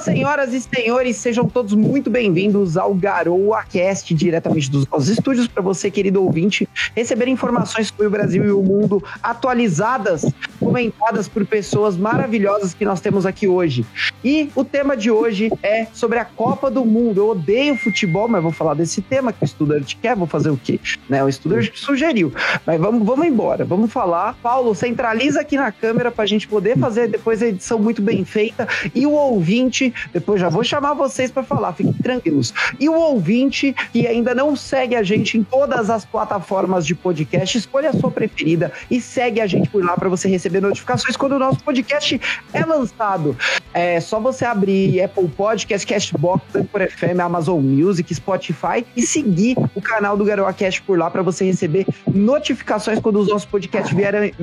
senhoras e senhores, sejam todos muito bem-vindos ao Garoa Cast, diretamente dos nossos estúdios, para você, querido ouvinte, receber informações sobre o Brasil e o mundo atualizadas, comentadas por pessoas maravilhosas que nós temos aqui hoje. E o tema de hoje é sobre a Copa do Mundo. Eu odeio futebol, mas vou falar desse tema que o estudante quer, vou fazer o quê? Né, o estudante sugeriu. Mas vamos, vamos embora, vamos falar. Paulo, centraliza aqui na câmera para a gente poder fazer depois a edição muito bem feita e o ouvinte, depois já vou chamar vocês para falar, fiquem tranquilos. E o ouvinte que ainda não segue a gente em todas as plataformas de podcast, escolha a sua preferida e segue a gente por lá para você receber notificações quando o nosso podcast é lançado. É só você abrir Apple Podcast, Castbox, Anchor FM, Amazon Music, Spotify e seguir o canal do GaroaCast por lá para você receber notificações quando os nossos podcasts vierem,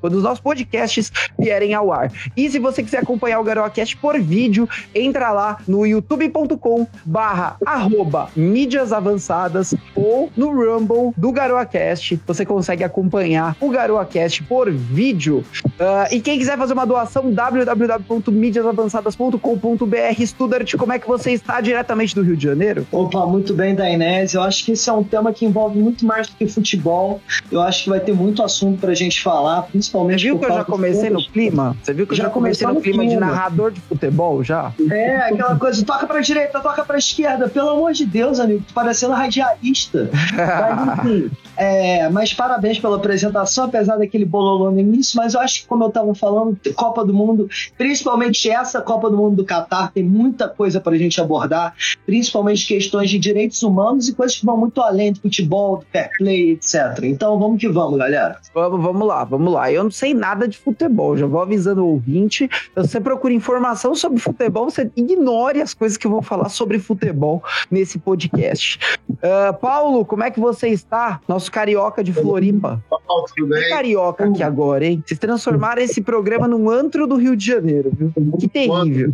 quando os nossos podcasts vierem ao ar. E se você quiser acompanhar o GaroaCast por vídeo, entra lá no youtube.com barra arroba mídias avançadas ou no Rumble do GaroaCast. Você consegue acompanhar o GaroaCast por vídeo. Uh, e quem quiser fazer uma doação, www.mídiasavançadas.com.br. Studart, como é que você está diretamente do Rio de Janeiro? Opa, muito bem, Dainese. Eu acho que esse é um tema que envolve muito mais do que futebol. Eu acho que vai ter muito assunto pra gente falar, principalmente. Você viu que eu já comecei no clima? Você viu que eu já, já comecei no clima, clima de narrador de futebol já? É, aquela coisa, toca pra direita, toca pra esquerda. Pelo amor de Deus, amigo, tô parecendo radialista. mas, enfim, é, mas parabéns pela apresentação, apesar daquele bololô no início, mas eu acho que, como eu tava falando, Copa do Mundo, principalmente essa Copa do Mundo do Catar, tem muita coisa pra gente abordar, principalmente questões de direitos humanos e coisas que vão muito além do futebol, do fair play, etc. Então vamos que vamos, galera. Vamos, vamos lá, vamos lá. Eu não sei nada de futebol, já vou avisando o ouvinte. Você procura informação sobre futebol, você ignore as coisas que eu vou falar sobre futebol nesse podcast. Uh, Paulo, como é que você está? Nosso carioca de Floripa. Paulo, tudo bem? carioca aqui agora, hein? Vocês transformaram esse programa num antro do Rio de Janeiro, viu? Que terrível.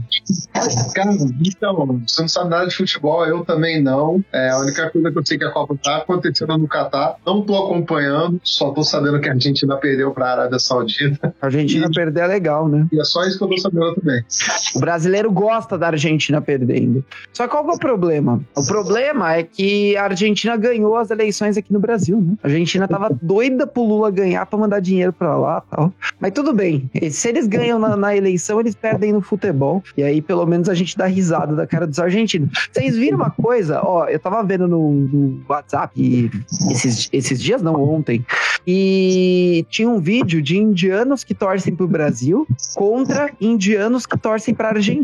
Cara, então, você não sabe nada de futebol, eu também não. É, a única coisa que eu sei que a Copa tá acontecendo no Catar. Não tô acompanhando, só tô sabendo que a Argentina perdeu pra Arábia Saudita. A Argentina e, perder é legal, né? E é só isso que eu tô sabendo também. O brasileiro gosta da Argentina perdendo. Só qual é o problema? O problema é que a Argentina ganhou as eleições aqui no Brasil, né? A Argentina tava doida pro Lula ganhar pra mandar dinheiro pra lá tal. Mas tudo bem. Se eles ganham na, na eleição, eles perdem no futebol. E aí, pelo menos, a gente dá risada da cara dos argentinos. Vocês viram uma coisa? Ó, eu tava vendo no, no WhatsApp esses, esses dias, não, ontem. E tinha um vídeo de indianos que torcem pro Brasil contra indianos que torcem pra Argentina.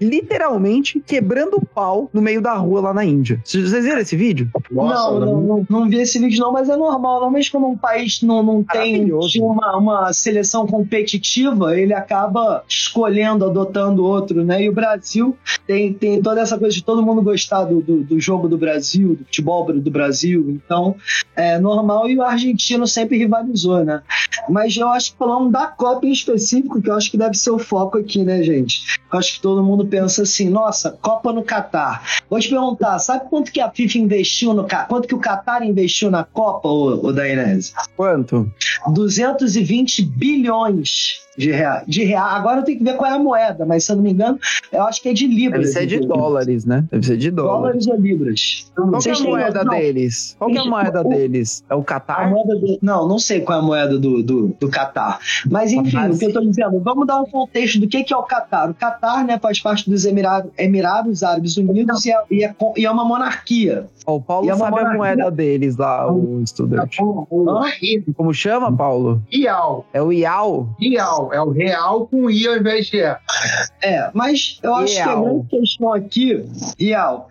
Literalmente quebrando o pau no meio da rua lá na Índia. Vocês viram esse vídeo? Nossa, não, não, não, não, vi esse vídeo não, mas é normal. Normalmente quando um país não, não tem uma, uma seleção competitiva, ele acaba escolhendo, adotando outro, né? E o Brasil tem, tem toda essa coisa de todo mundo gostar do, do, do jogo do Brasil, do futebol do Brasil. Então, é normal e o argentino sempre rivalizou, né? Mas eu acho que falando da Copa em específico, que eu acho que deve ser o foco aqui, né, gente? Acho que todo mundo pensa assim, nossa, Copa no Catar. Vou te perguntar, sabe quanto que a FIFA investiu no quanto que o Catar investiu na Copa, o, o Dainese? Quanto? 220 bilhões de real. De real. Agora eu tenho que ver qual é a moeda, mas se eu não me engano, eu acho que é de libras. Deve ser de dólares, né? Deve ser de dólares. Dólares ou libras. Qual é a moeda não. deles? Qual é a moeda o, deles? É o Catar? Do... Não, não sei qual é a moeda do, do, do Catar. Mas enfim, Mas... o que eu tô dizendo, vamos dar um contexto do que, que é o Catar. O Catar, né, faz parte dos Emirados, Emirados Árabes Unidos e é, e, é, e é uma monarquia. o Paulo é sabe monarquia. a moeda deles lá, o estudante. Como chama, Paulo? Ial. É o Ial? Ial. É o real com I ao invés de E. É, mas eu acho que a grande questão aqui, Ial,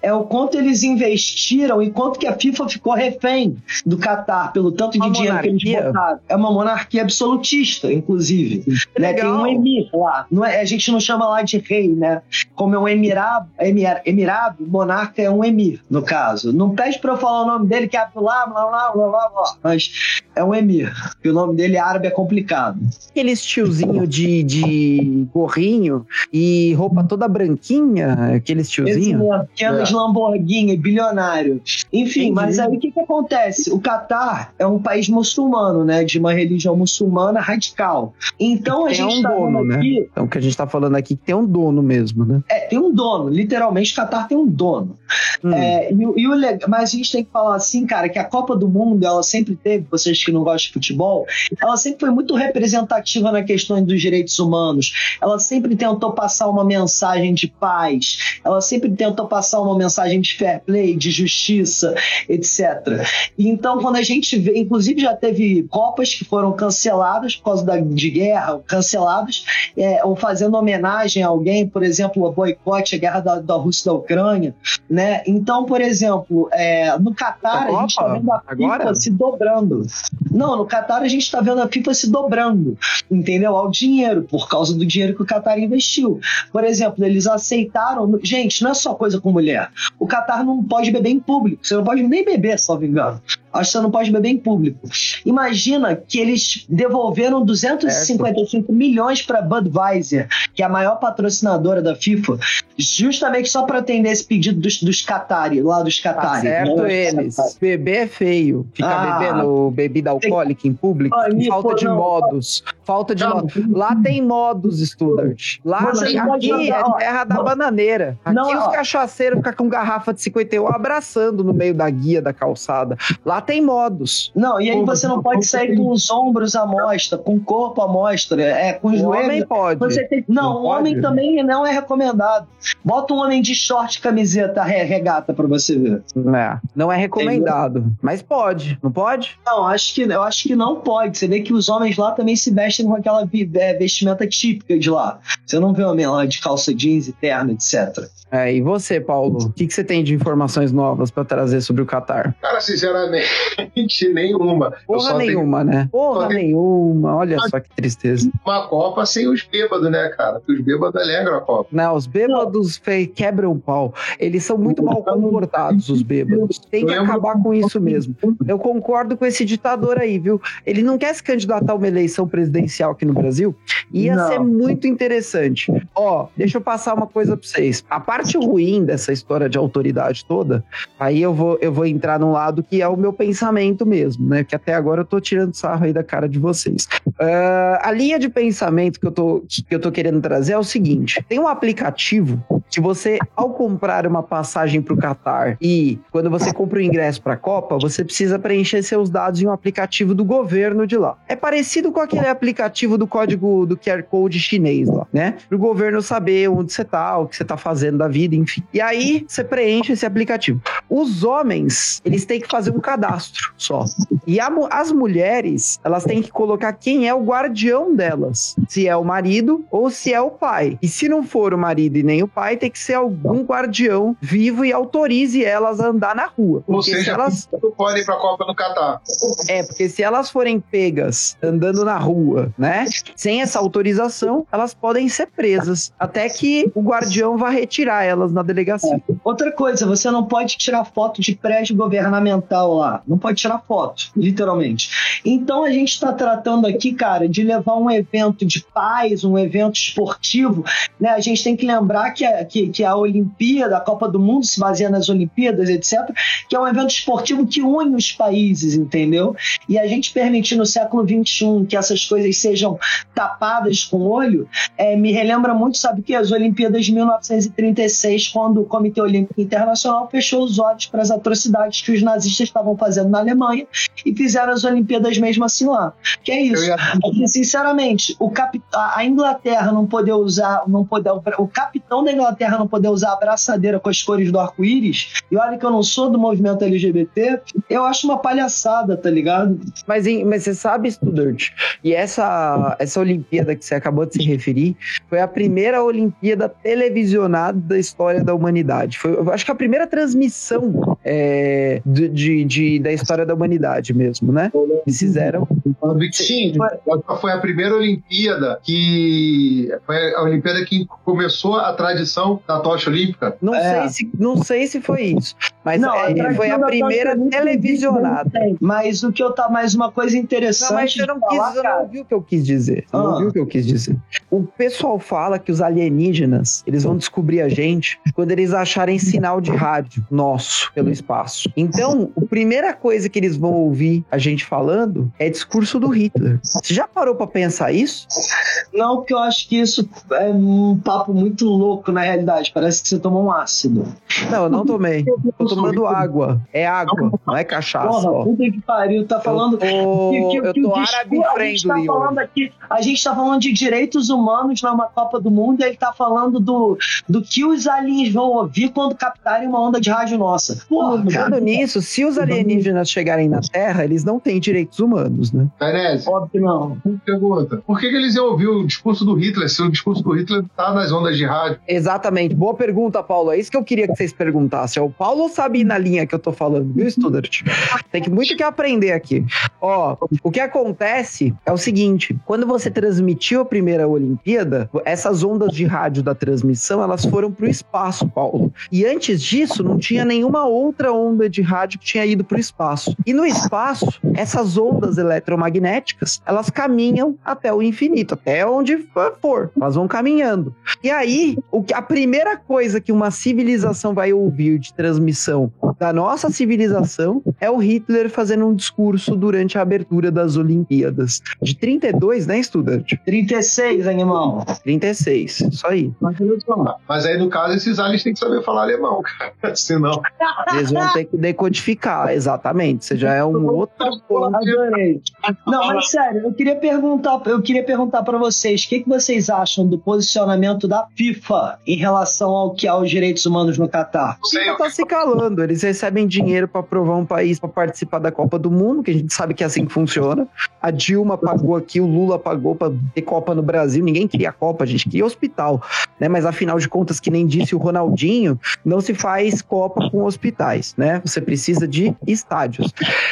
é o quanto eles investiram e quanto que a FIFA ficou refém do Qatar pelo tanto de uma dinheiro monarquia. que eles botaram. É uma monarquia absolutista, inclusive. Né? Tem um emir lá. Não é, a gente não chama lá de rei, né? Como é um emirado, emir, emirado, monarca é um emir, no caso. Não pede pra eu falar o nome dele, que é blá, blá, blá, blá, blá, blá. Mas é um emir. E o nome dele árabe é complicado. Aqueles tiozinho de, de gorrinho e roupa toda branquinha, aqueles tiozinho. Que anda de Lamborghini, bilionário. Enfim, Entendi. mas aí o que, que acontece? O Catar é um país muçulmano, né? De uma religião muçulmana radical. Então a gente um tá dono, né? Aqui... Então o que a gente tá falando aqui que tem um dono mesmo, né? É, tem um dono. Literalmente, o Catar tem um dono. Hum. É, e, e o, mas a gente tem que falar assim, cara, que a Copa do Mundo, ela sempre teve, vocês que não gostam de futebol, ela sempre foi muito representativa na questão dos direitos humanos. Ela sempre tentou passar uma mensagem de paz. Ela sempre tentou passar uma mensagem de fair play, de justiça, etc. Então, quando a gente vê, inclusive já teve Copas que foram canceladas por causa da, de guerra, canceladas, é, ou fazendo homenagem a alguém, por exemplo, o boicote, a guerra da, da Rússia da Ucrânia, né? Então, por exemplo, é, no Catar, a gente está vendo a FIFA se dobrando. Não, no Catar a gente está vendo a FIFA se dobrando, entendeu? Ao dinheiro, por causa do dinheiro que o Catar investiu. Por exemplo, eles aceitaram. Gente, não é só coisa com mulher. O Catar não pode beber em público. Você não pode nem beber, só me engano. Acho que você não pode beber em público. Imagina que eles devolveram 255 milhões para Budweiser, que é a maior patrocinadora da FIFA, justamente só para atender esse pedido dos, dos Qatari, lá dos Qatari. Tá certo né? eles. Beber é feio. Ficar ah, bebendo bebida alcoólica em público. falta de não, modos. Falta de modos. Lá tem modos, Studart. Lá aqui é terra da bananeira. Aqui não, os cachaceiros ficam com garrafa de 51 abraçando no meio da guia da calçada. Lá tem modos. Não, e aí você não pode sair com os ombros à mostra, com o corpo à mostra, é, com os joelhos. homem pode. Você tem... Não, não homem também não é recomendado. Bota um homem de short camiseta regata para você ver. É, não é recomendado, mas pode, não pode? Não, acho que, eu acho que não pode. Você vê que os homens lá também se vestem com aquela é, vestimenta típica de lá. Você não vê homem lá de calça jeans e terno, etc. É, e você, Paulo? O que, que você tem de informações novas para trazer sobre o Qatar? Cara, sinceramente, nenhuma. Porra nenhuma, tenho... né? Porra tenho... nenhuma. Olha só que tristeza. Uma Copa sem os bêbados, né, cara? Porque os bêbados alegram a Copa. Não, os bêbados fe... quebram o pau. Eles são muito mal comportados, os bêbados. Tem que acabar com isso mesmo. Eu concordo com esse ditador aí, viu? Ele não quer se candidatar a uma eleição presidencial aqui no Brasil. Ia não. ser muito interessante. Ó, deixa eu passar uma coisa pra vocês. A parte ruim dessa história de autoridade toda, aí eu vou, eu vou entrar num lado que é o meu pensamento mesmo, né? Que até agora eu tô tirando sarro aí da cara de vocês. Uh, a linha de pensamento que eu, tô, que eu tô querendo trazer é o seguinte: tem um aplicativo que você, ao comprar uma passagem para o Qatar e quando você compra o ingresso para a Copa, você precisa preencher seus dados em um aplicativo do governo de lá. É parecido com aquele aplicativo do código do QR Code chinês lá, né? Para o governo saber onde você tá, o que você tá fazendo da vida, enfim. E aí você preenche esse aplicativo. Os homens, eles têm que fazer um cadastro só. E a, as mulheres, elas têm que colocar quem é o guardião delas. Se é o marido ou se é o pai. E se não for o marido e nem o pai, tem que ser algum guardião vivo e autorize elas a andar na rua. Ou seja, elas podem ir pra Copa no Catar. É, porque se elas forem pegas andando na rua, né, sem essa autorização, elas podem ser presas até que o guardião vá retirar elas na delegacia. É. Outra coisa, você não pode tirar foto de prédio governamental lá. Não pode tirar foto, literalmente. Então a gente está tratando aqui, cara, de levar um evento de paz, um evento esportivo, né? A gente tem que lembrar que a, que, que a Olimpíada, a Copa do Mundo se baseia nas Olimpíadas, etc., que é um evento esportivo que une os países, entendeu? E a gente permitir no século XXI que essas coisas sejam tapadas com olho, é, me relembra muito, sabe o que? As Olimpíadas de 1936, quando o Comitê Olímpico Internacional fechou os olhos para as atrocidades que os nazistas estavam fazendo na Alemanha e fizeram as Olimpíadas mesmo assim lá. Que é isso. Porque, sinceramente, o cap... a Inglaterra não poder usar, não poder, o capitão da Inglaterra Inglaterra não poder usar a abraçadeira com as cores do arco-íris, e olha que eu não sou do movimento LGBT, eu acho uma palhaçada, tá ligado? Mas, mas você sabe, Studart, e essa, essa Olimpíada que você acabou de se referir foi a primeira Olimpíada televisionada da história da humanidade. Foi, eu acho que a primeira transmissão é, de, de, de, da história da humanidade mesmo, né? Eles fizeram. Sim, foi a primeira Olimpíada que. Foi a Olimpíada que começou a tradição da tocha olímpica? Não, é. sei, se, não sei se foi isso. Mas não, é, foi a primeira televisionada. Mas o que eu tá mais uma coisa interessante. Não, mas você não, quis, falar, você não ouviu o que eu quis dizer. Ah. não ouviu o que eu quis dizer. O pessoal fala que os alienígenas, eles vão descobrir a gente quando eles acharem sinal de rádio nosso pelo espaço. Então, a primeira coisa que eles vão ouvir a gente falando é discurso do Hitler. Você já parou para pensar isso? Não, porque eu acho que isso é um papo muito louco na realidade. Parece que você tomou um ácido. Não, eu não tomei. Tô tomando água. É água, não é cachaça. Porra, puta que pariu. Tá falando. Eu tô, que, que, eu tô árabe friendly. Tá falando aqui, a gente tá falando de direitos humanos numa Copa do Mundo e ele tá falando do, do que os aliens vão ouvir quando captarem uma onda de rádio nossa. Porra, Falando nisso, se os alienígenas chegarem na Terra, eles não têm direitos humanos, né? Perez, Óbvio que não. Pergunta: por que, que eles iam ouvir o discurso do Hitler se o discurso do Hitler tá nas ondas de rádio? Exatamente. Boa pergunta, Paulo. É isso que eu queria que vocês perguntassem. O Paulo sabe ir na linha que eu tô falando, viu, Studart? Tem que muito que aprender aqui. Ó, o que acontece é o seguinte: quando você transmitiu a primeira Olimpíada, essas ondas de rádio da transmissão, elas foram pro espaço, Paulo. E antes disso, não tinha nenhuma outra onda de rádio que tinha ido pro espaço. E no espaço, essas ondas eletromagnéticas, elas caminham até o infinito, até onde for. Elas vão caminhando. E aí, o que, a primeira coisa que uma civilização vai ouvir de transmissão da nossa civilização é o Hitler fazendo um discurso durante a abertura das Olimpíadas. De 32, né, estudante? 36, animal. 36, isso aí. Mas aí, no caso, esses aliens têm que saber falar alemão, cara. Senão. Eles vão ter que decodificar, exatamente. Você já é um outro. Adorei. Não, mas sério, eu queria perguntar, eu queria perguntar para vocês, o que, que vocês acham do posicionamento da FIFA em relação ao que aos direitos humanos no Catar? A FIFA tá se calando. Eles recebem dinheiro para aprovar um país para participar da Copa do Mundo, que a gente sabe que é assim que funciona. A Dilma pagou aqui, o Lula pagou para ter Copa no Brasil. Ninguém queria Copa, a gente queria hospital, né? Mas afinal de contas, que nem disse o Ronaldinho, não se faz Copa com hospitais, né? Você precisa de estádios.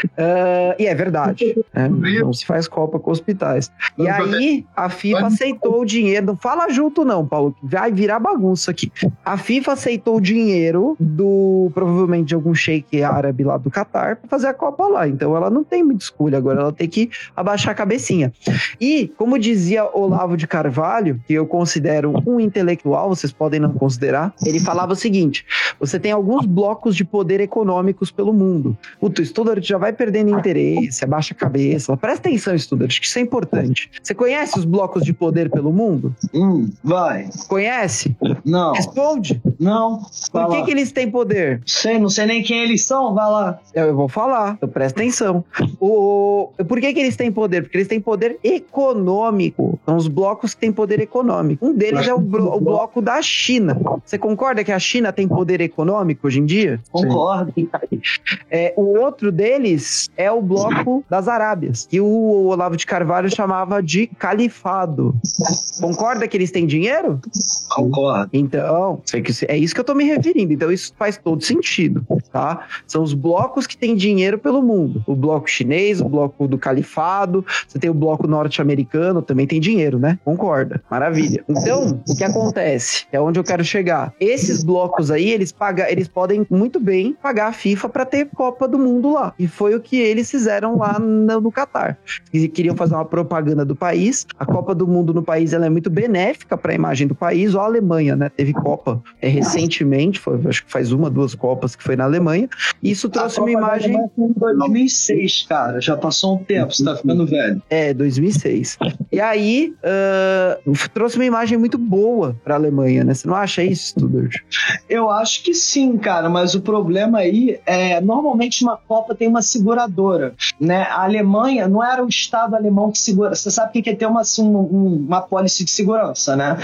Uh, e é verdade, né? não se faz Copa com hospitais. E aí a FIFA aceitou o dinheiro. Não fala junto, não, Paulo. Vai virar bagunça aqui. A FIFA aceitou o dinheiro do provavelmente de algum sheik árabe lá do Catar para fazer a Copa lá. Então ela não tem muita escolha agora, ela tem que abaixar a cabecinha. E, como dizia Olavo de Carvalho, que eu considero um intelectual, vocês podem não considerar, ele falava o seguinte: você tem alguns blocos de poder econômicos pelo mundo. O estudante já vai perdendo interesse, abaixa a cabeça. Presta atenção, estudante, que isso é importante. Você conhece os blocos de poder pelo mundo? Hum, vai. Conhece? Não. Responde. Não. Por que, que eles têm poder? Sei, não sei nem quem eles são, vai lá. Eu, eu vou falar, então presta atenção. O, por que, que eles têm poder? Porque eles têm poder econômico. São os blocos que têm poder econômico. Um deles é o, o bloco da China. Você concorda que a China tem poder econômico hoje em dia? Concordo. É, o outro deles é o bloco das Arábias, que o Olavo de Carvalho chamava de califado. Concorda que eles têm dinheiro? Concordo. Então, é isso que eu tô me referindo. Então, isso faz todo sentido, tá? São os blocos que têm dinheiro pelo mundo. O bloco chinês, o bloco do califado, você tem o bloco norte-americano, também tem dinheiro, né? Concorda. Maravilha. Então, o que acontece? É onde eu quero chegar. Esses blocos aí, eles pagam, eles podem muito bem pagar a FIFA para ter Copa do Mundo lá. E foi o que eles fizeram lá no, no Catar. Eles queriam fazer uma propaganda do país. A Copa do Mundo no país ela é muito benéfica para a imagem do país. Ou a Alemanha, né? Teve Copa é, recentemente, foi, acho que faz uma, duas Copas que foi na Alemanha. E isso trouxe uma imagem. Em 2006, cara. Já passou um tempo, você tá ficando velho. É, 2006. E aí, uh, trouxe uma imagem muito boa para a Alemanha, né? Você não acha isso, Studart? Eu acho que sim, cara, mas o problema aí é normalmente uma Copa tem uma seguradora, né? A Alemanha não era o Estado alemão que segura. Você sabe o que é ter uma, assim, um, uma pólice de segurança, né?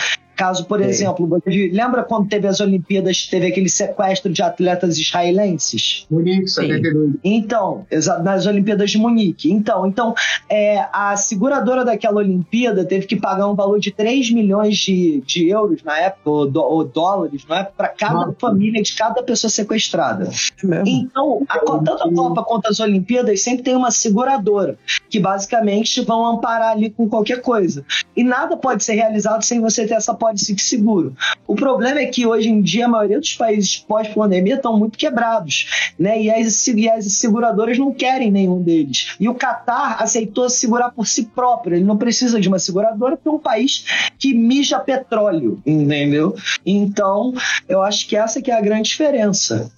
Caso, por é. exemplo, lembra quando teve as Olimpíadas, teve aquele sequestro de atletas israelenses? Munique, 72. Então, nas Olimpíadas de Munique. Então, então é, a seguradora daquela Olimpíada teve que pagar um valor de 3 milhões de, de euros na época, ou, do, ou dólares, não é? Para cada ah. família de cada pessoa sequestrada. É então, a, tanto a Copa quanto as Olimpíadas sempre tem uma seguradora, que basicamente vão amparar ali com qualquer coisa. E nada pode ser realizado sem você ter essa pólice de seguro. O problema é que hoje em dia a maioria dos países pós-pandemia estão muito quebrados, né? E as, e as seguradoras não querem nenhum deles. E o Qatar aceitou segurar por si próprio. Ele não precisa de uma seguradora porque é um país que mija petróleo, entendeu? Então, eu acho que essa que é a grande diferença.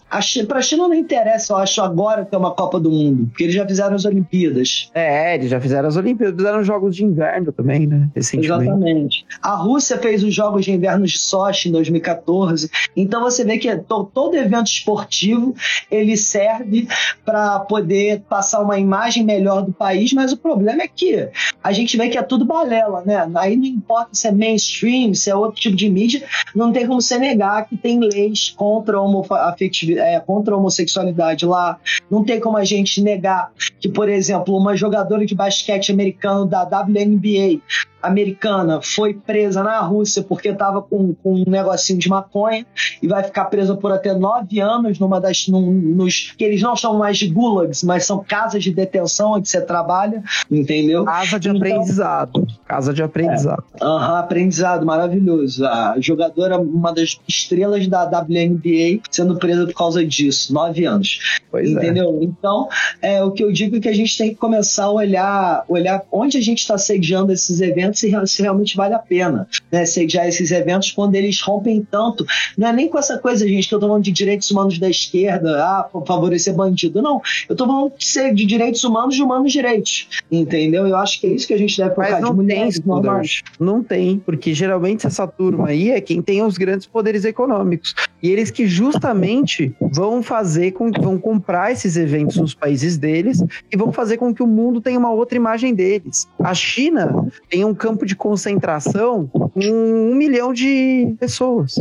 Para a China não interessa, eu acho, agora ter uma Copa do Mundo, porque eles já fizeram as Olimpíadas. É, eles já fizeram as Olimpíadas, fizeram jogos de inverno também, né? Exatamente. A Rússia fez os Jogos de Inverno de Sochi em 2014. Então você vê que todo evento esportivo ele serve para poder passar uma imagem melhor do país, mas o problema é que a gente vê que é tudo balela, né? Aí não importa se é mainstream, se é outro tipo de mídia, não tem como você negar que tem leis contra a é, contra a homossexualidade lá. Não tem como a gente negar que, por exemplo, uma jogadora de basquete americano da WNBA americana foi presa na Rússia porque estava com, com, um negocinho de maconha e vai ficar presa por até nove anos numa das num, nos que eles não chamam mais de gulags, mas são casas de detenção onde você trabalha, entendeu? Casa de então, aprendizado, casa de aprendizado. É, uh -huh, aprendizado maravilhoso. A jogadora, uma das estrelas da WNBA, sendo presa por causa disso, nove anos, pois é. entendeu? É. Então, é o que eu digo é que a gente tem que começar a olhar, olhar onde a gente está sediando esses eventos se, se realmente vale a pena né, sediar esses eventos quando eles rompem tanto. Não é nem com essa coisa, gente, que eu tô falando de direitos humanos da esquerda, ah, favorecer bandido. Não, eu tô falando de, ser de direitos humanos de humanos direitos. Entendeu? Eu acho que é isso que a gente deve focar. De mulheres tem, normais. Não tem, porque geralmente essa turma aí é quem tem os grandes poderes econômicos. E eles que justamente vão fazer com que vão comprar esses eventos nos países deles e vão fazer com que o mundo tenha uma outra imagem deles. A China tem um campo de concentração com um milhão de pessoas.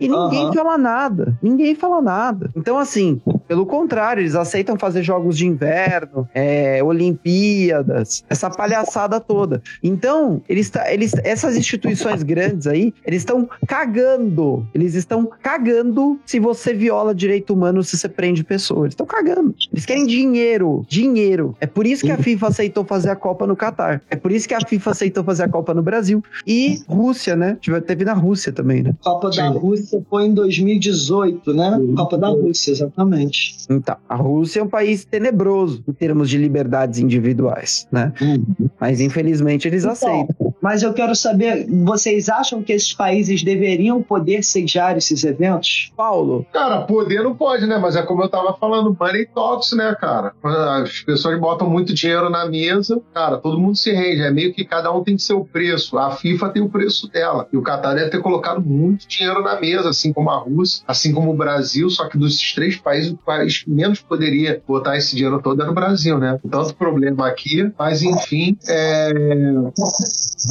E ninguém uhum. fala nada. Ninguém fala nada. Então, assim, pelo contrário, eles aceitam fazer jogos de inverno, é, Olimpíadas, essa palhaçada toda. Então, eles, eles, essas instituições grandes aí, eles estão cagando. Eles estão cagando se você viola direito humano, se você prende pessoas. Eles estão cagando. Eles querem dinheiro. Dinheiro. É por isso que a FIFA aceitou fazer a Copa no Catar. É por isso que a FIFA aceitou fazer a Copa no Brasil. E Rússia, né? Teve na Rússia também, né? Copa da Rússia foi em 2018, né? Copa da Rússia, exatamente. Então, a Rússia é um país tenebroso em termos de liberdades individuais, né? Uhum. Mas infelizmente eles então, aceitam. Mas eu quero saber, vocês acham que esses países deveriam poder sediar esses eventos? Paulo? Cara, poder não pode, né? Mas é como eu tava falando, money talks, né, cara? As pessoas botam muito dinheiro na mesa, cara, todo mundo se rende. É meio que cada um tem seu preço. A FIFA tem o preço dela. E o Qatar deve ter colocado muito dinheiro na mesa, assim como a Rússia, assim como o Brasil, só que dos três países, o país que menos poderia botar esse dinheiro todo era o Brasil, né? Tanto problema aqui, mas enfim, é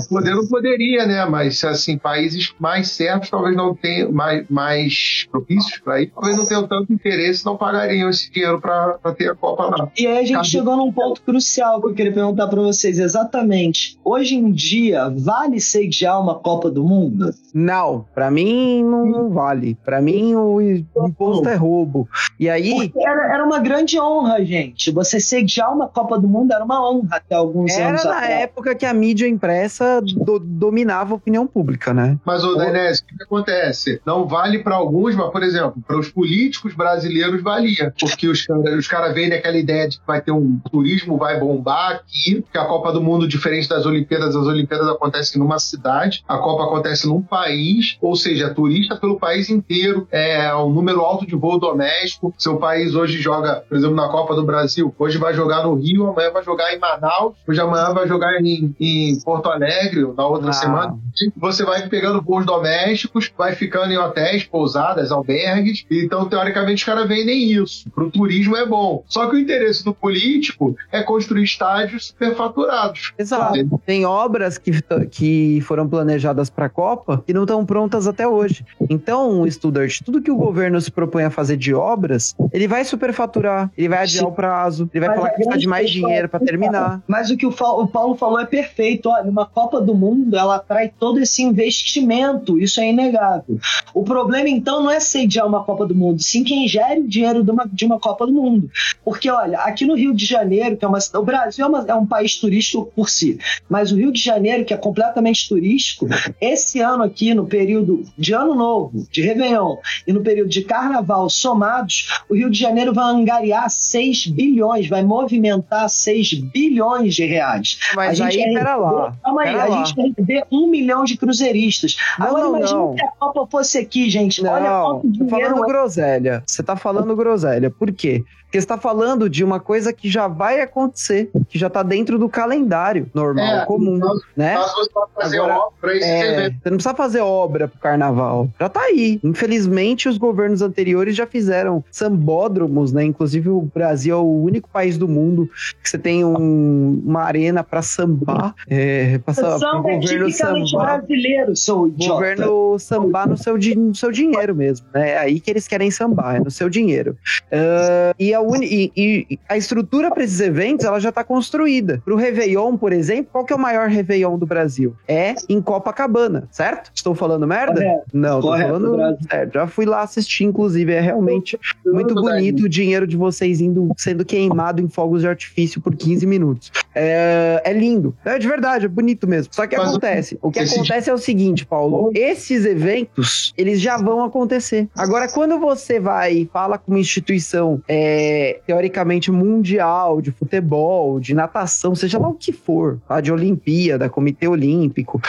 Poder não poderia, né? Mas, assim, países mais certos talvez não tenham, mais, mais propícios para ir, talvez não tenham tanto interesse, não pagariam esse dinheiro para ter a Copa lá. E aí a gente Cabe... chegou num ponto crucial que eu queria perguntar para vocês exatamente. Hoje em dia, vale sediar uma Copa do Mundo? Não, para mim não vale. Para mim o imposto é roubo. E aí. Era, era, uma grande honra, gente. Você sediar uma Copa do Mundo era uma honra até alguns era anos atrás. Era na época que a mídia impressa do, dominava a opinião pública, né? Mas, ô, Denés, o que, que acontece? Não vale para alguns, mas, por exemplo, para os políticos brasileiros valia. Porque os caras os cara veem aquela ideia de que vai ter um turismo, vai bombar aqui, que a Copa do Mundo, diferente das Olimpíadas, as Olimpíadas acontecem numa cidade, a Copa acontece num país, ou seja, turista pelo país inteiro, é um número alto de voo doméstico. Seu país hoje joga, por exemplo, na Copa do Brasil, hoje vai jogar no Rio, amanhã vai jogar em Manaus, hoje amanhã vai jogar em, em Porto Alegre Alegre na outra ah. semana. Você vai pegando voos domésticos, vai ficando em hotéis, pousadas, albergues. Então, teoricamente, os caras vendem isso. Para o turismo é bom. Só que o interesse do político é construir estádios superfaturados. Exato. Tem obras que, que foram planejadas para a Copa e não estão prontas até hoje. Então, Studart, tudo que o governo se propõe a fazer de obras, ele vai superfaturar, ele vai adiar Sim. o prazo, ele vai Mas falar que precisa de mais dinheiro para terminar. Mas o que o, Paulo falou é perfeito. Olha, uma Copa do Mundo ela atrai todo esse investimento, isso é inegável. O problema então não é sediar uma Copa do Mundo, sim quem gere o dinheiro de uma, de uma Copa do Mundo. Porque, olha, aqui no Rio de Janeiro, que é uma o Brasil é, uma, é um país turístico por si, mas o Rio de Janeiro, que é completamente turístico, esse ano aqui, no período de Ano Novo, de Réveillon e no período de Carnaval somados, o Rio de Janeiro vai angariar 6 bilhões, vai movimentar 6 bilhões de reais. Mas aí, pera lá. Calma aí, a gente vai receber um milhão de cruzeiristas. Não, Agora não, imagina não. que a Copa fosse aqui, gente. Não, Olha quanto dinheiro falando é. groselha. Você tá falando groselha. Por quê? Porque você está falando de uma coisa que já vai acontecer, que já está dentro do calendário normal, É, comum, então, né? Você possa fazer Agora, obra É, você não precisa fazer obra pro carnaval. Já tá aí. Infelizmente, os governos anteriores já fizeram sambódromos, né? Inclusive, o Brasil é o único país do mundo que você tem um- uma arena para sambar. É, pra, sa- pro Samba é governo tipicamente sambar. brasileiro, seu O idiota. governo sambar no seu, no seu dinheiro mesmo, né? É aí que eles querem sambar, é no seu dinheiro. Ah, e, a uni- e- e a estrutura para esses eventos, ela já está construída. Pro Réveillon, por exemplo, qual que é o maior Réveillon do Brasil? É em Copacabana, certo? Estou falando merda? Correto. Não, Correto, falando certo. Já fui lá assistir, inclusive, é realmente muito bonito o dinheiro de vocês indo sendo queimado em fogos de artifício por 15 minutos. É, é lindo. É de verdade, é bonito mesmo. Só que Mas o- acontece. O que acontece é o seguinte, Paulo. Esses eventos, eles já vão acontecer. Agora, quando você vai e fala com uma instituição é, teoricamente mundial de futebol, de natação, seja lá o que for, tá? de Olimpíada, Comitê Olímpico,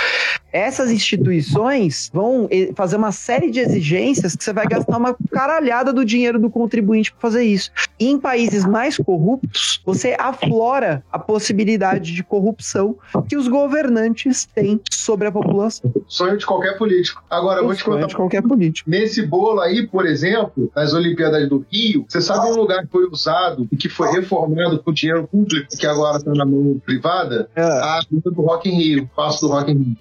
essas instituições vão eh, fazer uma série de exigências que você vai gastar uma caralhada do dinheiro do contribuinte para fazer isso. E em países mais corruptos, você aflora a possibilidade de corrupção que os governantes têm sobre a população. Sonho de qualquer político. Agora, eu vou te contar. de qualquer político. Nesse bolo aí, por exemplo, nas Olimpíadas do Rio, você sabe um lugar que foi usado e que foi reformado com dinheiro público, que agora está na mão privada? Ah, A do Rock in Rio, passo do Rock in Rio.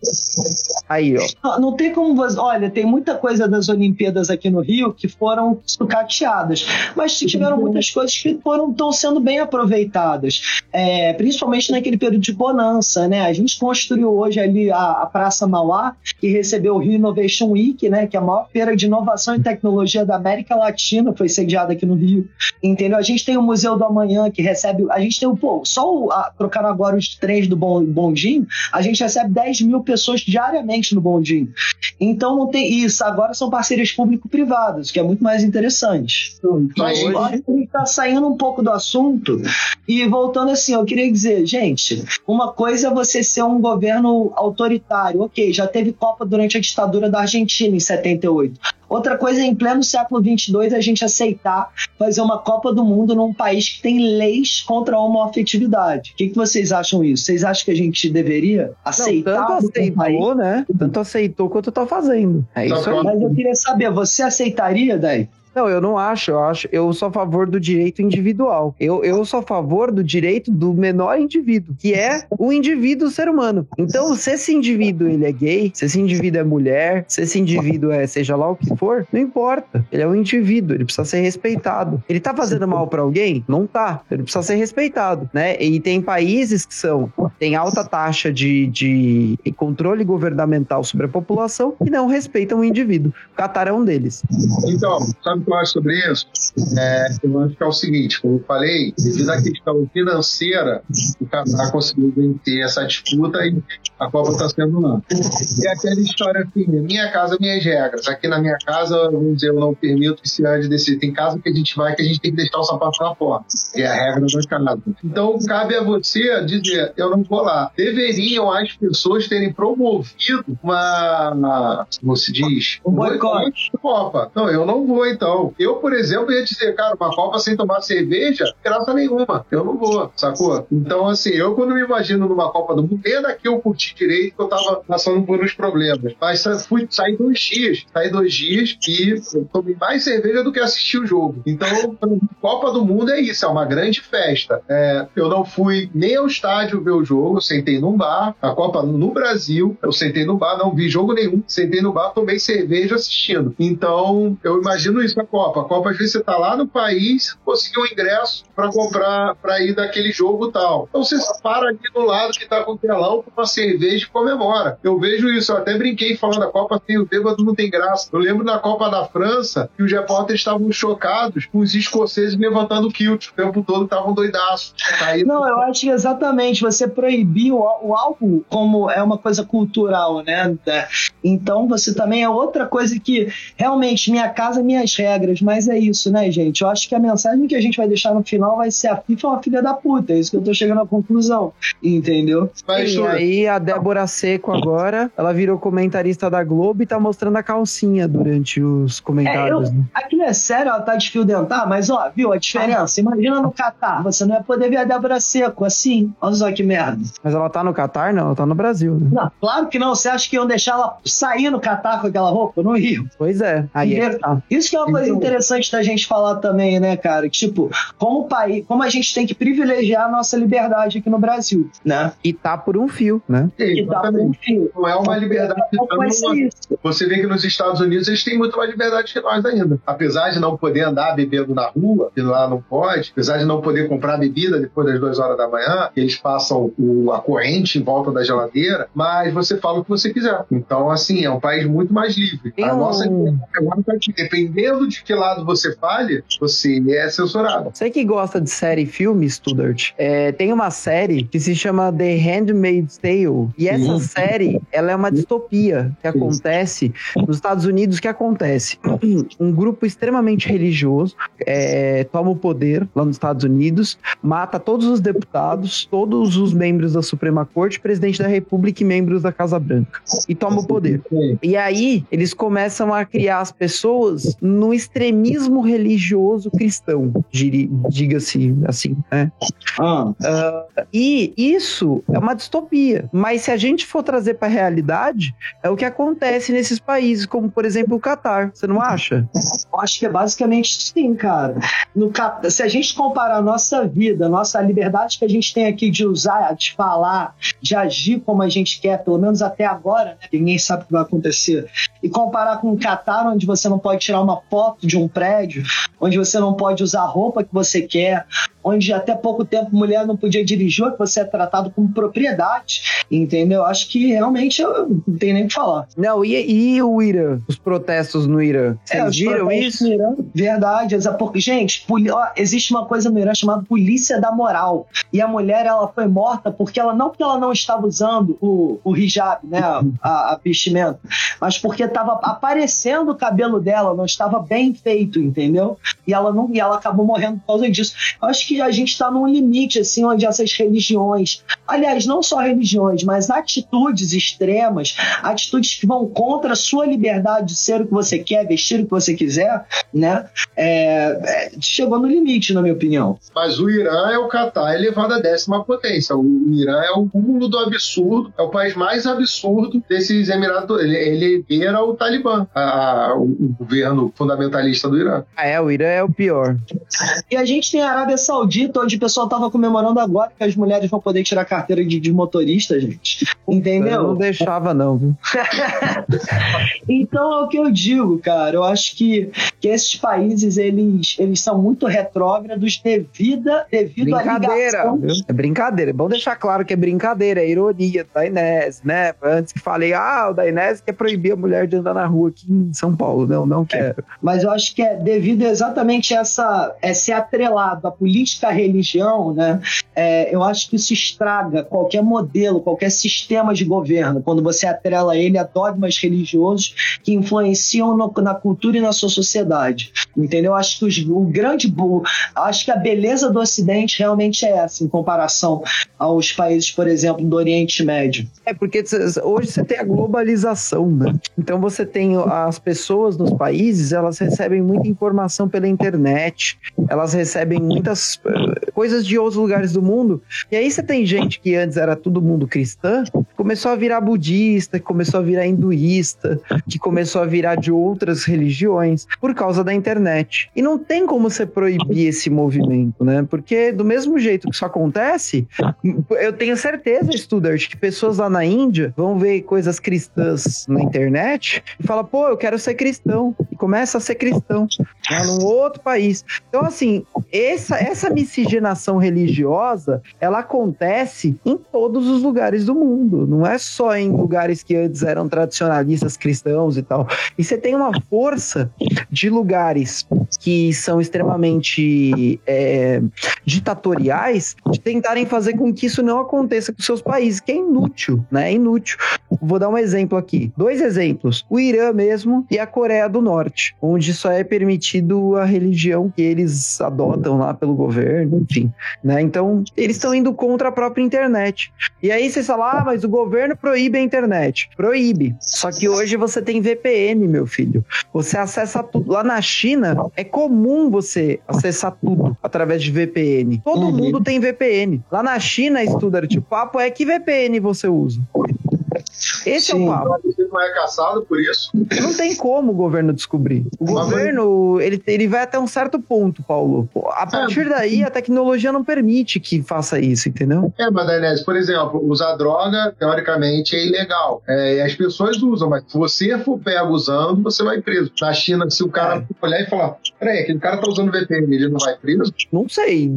Aí, ó. Não, tem como você. Olha, tem muita coisa das Olimpíadas aqui no Rio que foram sucateadas, mas tiveram muitas coisas que foram estão sendo bem aproveitadas, É, principalmente naquele período de bonança, né? A gente construiu hoje ali a, a Praça Mauá, que recebeu o Rio Innovation Week, né? Que é a maior feira de inovação e tecnologia da América Latina, foi sediada aqui no Rio. Entendeu? A gente tem o Museu do Amanhã que recebe. A gente tem o pô, só o, a, trocaram agora os trens do Bondinho, a gente recebe 10 mil pessoas diariamente no Bondinho. Então não tem isso. Agora são parcerias público-privadas, que é muito mais interessante. Mas hoje- olha, a gente está saindo um pouco do assunto e voltando assim, eu queria dizer, gente, uma coisa é você ser um governo autoritário, ok, já teve Copa durante a ditadura da Argentina em 78. Outra coisa é em pleno século 22 a gente aceitar fazer uma Copa do Mundo num país que tem leis contra a homoafetividade. O que, que vocês acham isso? Vocês acham que a gente deveria Não, aceitar tanto no país? aceitou, né? Tanto aceitou quanto tá fazendo. É Tá isso aí. Mas eu queria saber, você aceitaria, Dai? Não, eu não acho. Eu acho, eu sou a favor do direito individual. Eu, eu sou a favor do direito do menor indivíduo, que é o indivíduo ser humano. Então, se esse indivíduo ele é gay, se esse indivíduo é mulher, se esse indivíduo é seja lá o que for, não importa. Ele é um indivíduo, ele precisa ser respeitado. Ele tá fazendo mal pra alguém? Não tá. Ele precisa ser respeitado, né? E tem países que são tem alta taxa de, de controle governamental sobre a população e não respeitam o indivíduo. O Catar é um deles. Então, sabe acho sobre isso? É, eu acho que é o seguinte, como eu falei, devido à questão financeira, o Qatar conseguiu vencer essa disputa e a Copa está sendo lá. E aquela história assim, minha casa, minhas regras. Aqui na minha casa, vamos dizer, eu não permito que se ande desse. Tem casa que a gente vai que a gente tem que deixar o sapato na porta. É a regra da casa. Então, cabe a você dizer, eu não vou lá. Deveriam as pessoas terem promovido uma, uma como se diz? Um boicote. Copa. Não, eu não vou então. Eu, por exemplo, ia dizer, cara, uma Copa sem tomar cerveja, graça nenhuma. Eu não vou, sacou? Então, assim, eu quando me imagino numa Copa do Mundo, nem daqui eu curti direito que eu tava passando por uns problemas. Mas fui sair dois dias. Saí dois dias e tomei mais cerveja do que assistir o jogo. Então, Copa do Mundo é isso, é uma grande festa. É, eu não fui nem ao estádio ver o jogo, sentei num bar, a Copa no Brasil, eu sentei no bar, não vi jogo nenhum, sentei no bar, tomei cerveja assistindo. Então, eu imagino isso. Copa. A Copa, às vezes, você tá lá no país, conseguiu um ingresso para comprar, para ir daquele jogo tal. Então você para aqui do lado que tá com o telão com uma cerveja e comemora. Eu vejo isso, eu até brinquei falando da Copa, tem o bêbado não tem graça. Eu lembro da Copa da França que os repórteres estavam chocados com os escoceses levantando o kilt o tempo todo, estavam doidaços. Não, eu acho que exatamente, você proibir o, o álcool como é uma coisa cultural, né? Então você também é outra coisa que realmente minha casa, minhas regras, mas é isso, né, gente? Eu acho que a mensagem que a gente vai deixar no final vai ser a FIFA é uma filha da puta, é isso que eu tô chegando à conclusão, entendeu? Mas, e aí a Débora Seco agora, ela virou comentarista da Globo e tá mostrando a calcinha durante os comentários. É, eu, aquilo é sério, ela tá de fio dentar, mas ó, viu a diferença? Imagina no Catar, você não ia poder ver a Débora Seco assim, olha só que merda. Mas ela tá no Catar? Não, ela tá no Brasil, né? Não, claro que não, você acha que iam deixar ela sair no Catar com aquela roupa? Não iam. Pois é, aí é tá. Isso que é uma coisa então... interessante da gente falar também, né, cara? Tipo, como país, como a gente tem que privilegiar a nossa liberdade aqui no Brasil, né? E tá por um fio, né? E tá por um fio. Não é uma liberdade. Você vê que nos Estados Unidos eles têm muito mais liberdade que nós ainda. Apesar de não poder andar bebendo na rua, que lá não pode, apesar de não poder comprar bebida depois das duas horas da manhã, eles passam o, a corrente em volta da geladeira, mas você fala o que você quiser. Então, assim, é um país muito mais livre. a nossa agora tá aqui. Dependendo de que lado você fale, você é censurado. Você que gosta de série e filme, Studart, é, tem uma série que se chama The Handmaid's Tale. E essa série, ela é uma distopia que acontece nos Estados Unidos. que acontece? Um grupo extremamente religioso é, toma o poder lá nos Estados Unidos, mata todos os deputados, todos os membros da Suprema Corte, presidente da República e membros da Casa Branca. E toma o poder. E aí, eles começam a criar as pessoas no extremismo religioso cristão, diga-se assim. Né? Ah. Uh, e isso é uma distopia. Mas se a gente for trazer para a realidade, é o que acontece nesses países, como por exemplo o Catar. Você não acha? Eu acho que é basicamente sim, cara. No, se a gente comparar a nossa vida, a nossa liberdade que a gente tem aqui de usar, de falar, de agir como a gente quer, pelo menos até agora, né? ninguém sabe o que vai acontecer, e comparar com o Catar, onde você não pode tirar uma foto de um prédio, onde você não pode usar a roupa que você quer, onde até pouco tempo mulher não podia dirigir, que você é tratado como propriedade, entendeu? Acho que realmente eu não tenho nem o que falar. Não, e, e o Irã? Os protestos no Irã? É, Vocês é, viram isso? Irã, verdade, porque, gente, ó, existe uma coisa no Irã chamada polícia da moral. E a mulher, ela foi morta porque ela, não porque ela não estava usando o, o hijab, né, a, a vestimenta, mas porque estava aparecendo o cabelo dela, não estava bem feito, entendeu? E ela não, e ela acabou morrendo por causa disso. Eu acho que a gente está num limite, assim, onde essas religiões, aliás, não só religiões, mas atitudes extremas, atitudes que vão contra a sua liberdade de ser o que você quer, vestir o que você quiser, né? É, é, chegou no limite, na minha opinião. Mas o Irã é o Catar elevado à décima potência. O Irã é o cúmulo do absurdo, é o país mais absurdo desses Emirados. Ele, ele era o Talibã, a, o, o governo fundamentalista do Irã. Ah, é, o Irã é o pior. E a gente tem a Arábia Saudita onde o pessoal tava comemorando agora que as mulheres vão poder tirar carteira de, de motorista, gente. Entendeu? Eu não deixava, não, viu? então é o que eu digo, cara. Eu acho que, que esses países, eles, eles são muito retrógrados devido, devido brincadeira, à ligação. Viu? É brincadeira. É bom deixar claro que é brincadeira, é ironia da Inés, né? Antes que falei, ah, o da Inés quer proibir a mulher de andar na rua aqui em São Paulo. Não, não quero. Mas eu acho que é devido exatamente essa, é ser atrelado à política a religião, né, é, eu acho que isso estraga qualquer modelo, qualquer sistema de governo, quando você atrela ele a dogmas religiosos que influenciam no, na cultura e na sua sociedade. Entendeu? Acho que os, o grande. Acho que a beleza do Ocidente realmente é essa, em comparação aos países, por exemplo, do Oriente Médio. É, porque hoje você tem a globalização, né? Então você tem as pessoas nos países, elas recebem muita informação pela internet, elas recebem muitas coisas de outros lugares do mundo. E aí você tem gente que antes era todo mundo cristã, começou a virar budista, que começou a virar hinduísta, que começou a virar de outras religiões por causa da internet. E não tem como você proibir esse movimento, né? Porque do mesmo jeito que isso acontece, eu tenho certeza, Studart, que pessoas lá na Índia vão ver coisas cristãs na internet e falam, pô, eu quero ser cristão. E começa a ser cristão né, num outro país. Então, assim, essa, essa miscigenação religiosa, ela acontece em todos os lugares do mundo. Não é só em lugares que antes eram tradicionalistas cristãos e tal. E você tem uma força de lugares que são extremamente é, ditatoriais de tentarem fazer com que isso não aconteça com seus países, que é inútil, né? É inútil. Vou dar um exemplo aqui. Dois exemplos. O Irã mesmo e a Coreia do Norte, onde só é permitido a religião que eles adotam lá pelo governo, enfim, né? Então, eles estão indo contra a própria internet. E aí você fala, ah, mas o governo proíbe a internet. Proíbe. Só que hoje você tem VPN, meu filho. Você acessa tudo. Lá na China, é comum você acessar tudo através de VPN. Todo uhum. mundo tem VPN. Lá na China, Studart, o papo é que VPN você usa. Esse Sim. é o papo. Você não é caçado por isso? Não tem como o governo descobrir. O Mas governo, ele, ele vai até um certo ponto, Paulo. A é. partir é. daí, a tecnologia não permite que faça isso, entendeu? É, mas Dainese, por exemplo, usar droga, teoricamente, é ilegal. É, as pessoas usam, mas se você for pego usando, você vai preso. Na China, se o cara é. olhar e falar, peraí, aquele cara tá usando VPN, ele não vai preso? Não sei.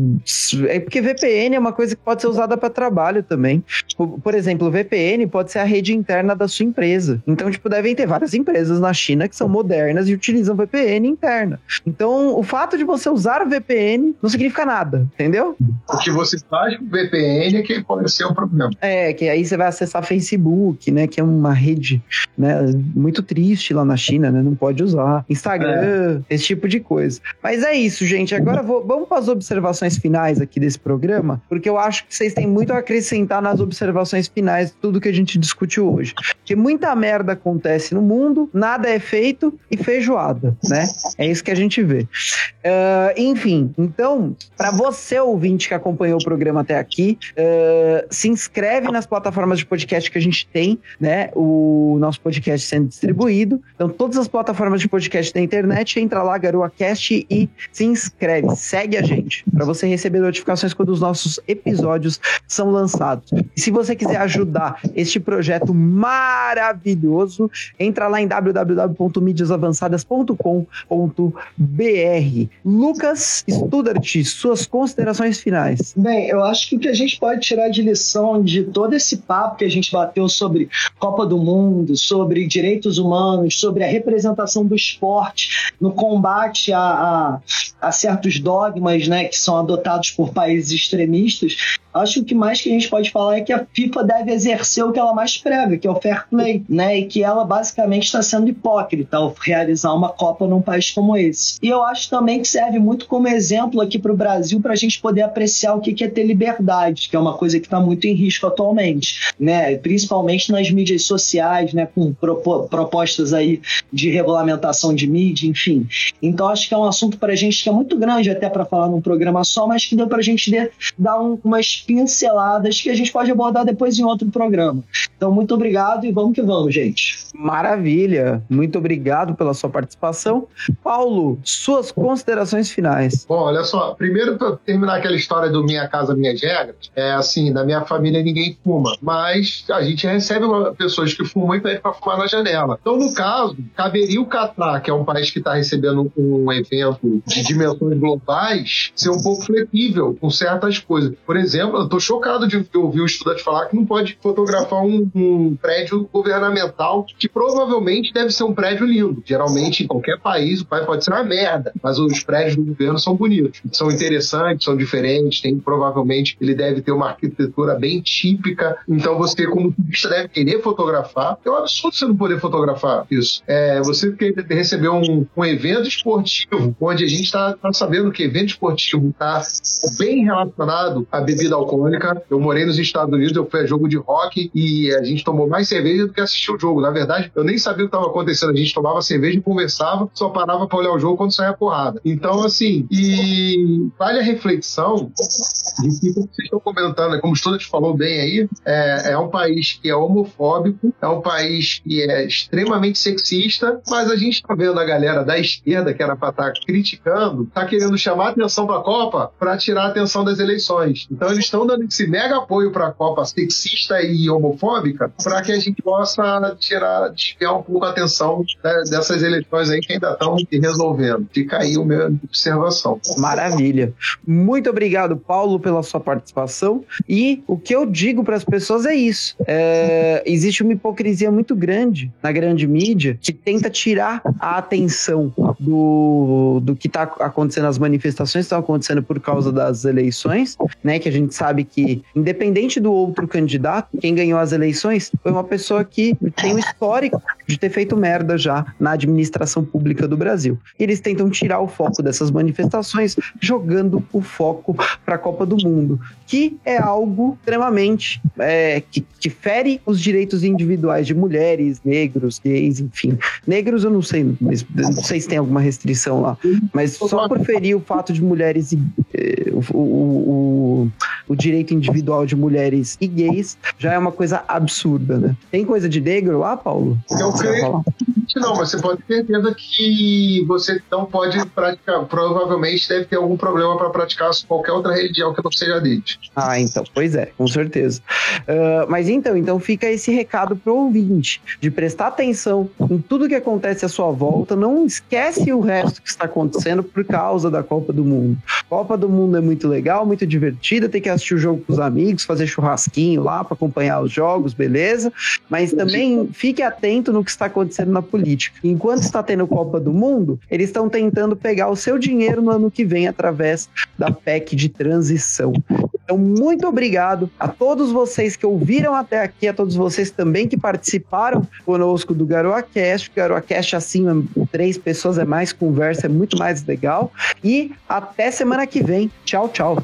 É porque VPN é uma coisa que pode ser usada para trabalho também. Por, por exemplo, VPN pode ser a rede interna da sua empresa. Então, tipo, devem ter várias empresas na China que são modernas e utilizam VPN interna. Então, o fato de você usar VPN não significa nada, entendeu? O que você faz com VPN é que pode ser um problema. É, que aí você vai acessar Facebook, né, que é uma rede, né, muito triste lá na China, né, não pode usar. Instagram, é. esse tipo de coisa. Mas é isso, gente. Agora vou, vamos para as observações finais aqui desse programa, porque eu acho que vocês têm muito a acrescentar nas observações finais de tudo que a gente discutiu hoje. Que muita merda acontece no mundo, nada é feito e feijoada, né? É isso que a gente vê. Uh, enfim, então, para você ouvinte que acompanhou o programa até aqui, uh, se inscreve nas plataformas de podcast que a gente tem, né? O nosso podcast sendo distribuído. Então, todas as plataformas de podcast da internet, entra lá, GaroaCast, e se inscreve. Segue a gente, para você receber notificações quando os nossos episódios são lançados. E se você quiser ajudar este projeto maravilhoso. Entra lá em www.mídiasavançadas.com.br. Lucas Studart, suas considerações finais. Bem, eu acho que o que a gente pode tirar de lição de todo esse papo que a gente bateu sobre Copa do Mundo, sobre direitos humanos, sobre a representação do esporte no combate a, a, a certos dogmas né, que são adotados por países extremistas, acho que o que mais que a gente pode falar é que a FIFA deve exercer o que ela mais prega, que é o fair play, né? E que ela basicamente está sendo hipócrita ao realizar uma Copa num país como esse. E eu acho também que serve muito como exemplo aqui para o Brasil para a gente poder apreciar o que é ter liberdade, que é uma coisa que está muito em risco atualmente, né? Principalmente nas mídias sociais, né? Com propostas aí de regulamentação de mídia, enfim. Então acho que é um assunto para a gente é muito grande até para falar num programa só, mas que deu para a gente dar um, umas pinceladas que a gente pode abordar depois em outro programa. Então, muito obrigado e vamos que vamos, gente. Maravilha. Muito obrigado pela sua participação. Paulo, suas considerações finais. Bom, olha só. Primeiro, para terminar aquela história do Minha Casa Minhas Regras, é assim, na minha família ninguém fuma, mas a gente recebe pessoas que fumam e pedem para fumar na janela. Então, no caso, caberia o Catar, que é um país que está recebendo um evento de dimensões globais, ser um pouco flexível com certas coisas. Por exemplo, eu estou chocado de ouvir um estudante falar que não pode fotografar um, um, prédio governamental que provavelmente deve ser um prédio lindo. Geralmente, em qualquer país, o país pode ser uma merda, mas os prédios do governo são bonitos, são interessantes, são diferentes, tem provavelmente ele deve ter uma arquitetura bem típica. Então você, como turista, deve querer fotografar. É um absurdo você não poder fotografar isso. É, você receber um, um evento esportivo, onde a gente está tá sabendo que evento esportivo está bem relacionado à bebida alcoólica. Eu morei nos Estados Unidos, eu fui a jogo de rock e a gente tomou mais cerveja do que assistiu o jogo. Na verdade, eu nem sabia o que estava acontecendo. A gente tomava cerveja e conversava, só parava para olhar o jogo quando saía a porrada. Então, assim, e vale a reflexão de que, vocês estão comentando, como o Studat falou bem aí, é, é um país que é homofóbico, é um país que é extremamente sexista, mas a gente está vendo a galera da esquerda, que era para estar tá criticando, está querendo chamar a atenção para a Copa para tirar a atenção das eleições. Então, eles estão dando esse mega apoio para a Copa sexista e homofóbica para que a gente possa tirar desviar um pouco a atenção dessas eleições aí que ainda estão resolvendo. Fica aí o meu observação. Maravilha. Muito obrigado, Paulo, pela sua participação. E o que eu digo para as pessoas é isso: é, existe uma hipocrisia muito grande na grande mídia que tenta tirar a atenção do, do que está acontecendo, as manifestações estão acontecendo por causa das eleições, né? Que a gente sabe que, independente do outro candidato, quem ganhou as eleições foi uma pessoa que tem um histórico de ter feito merda já na administração pública do Brasil. Eles tentam tirar o foco dessas manifestações, jogando o foco para a Copa do Mundo, que é algo extremamente é, que, que fere os direitos individuais de mulheres, negros, gays, enfim. Negros eu não sei, mas não sei se tem alguma restrição lá, mas só por ferir o fato de mulheres, eh, o, o, o, o direito individual de mulheres e gays já é uma coisa absurda, né? Tem coisa de negro lá, Paulo? Eu creio não, mas você pode ter certeza que você não pode praticar, provavelmente deve ter algum problema para praticar qualquer outra religião que não seja deles. Ah, então, pois é, com certeza. Uh, mas então, então fica esse recado pro ouvinte, de prestar atenção em tudo que acontece à sua volta, não esquece o resto que está acontecendo por causa da Copa do Mundo. Copa do Mundo é muito legal, muito divertida, tem que assistir o jogo com os amigos, fazer churrasquinho lá para acompanhar os jogos, beleza? Mas também fique atento no que está acontecendo na política. Enquanto está tendo Copa do Mundo, eles estão tentando pegar o seu dinheiro no ano que vem através da PEC de transição. Então, muito obrigado a todos vocês que ouviram até aqui, a todos vocês também que participaram conosco do GaroaCast. O GaroaCast, assim, três pessoas é mais conversa, é muito mais legal. E até semana que vem. Tchau, tchau.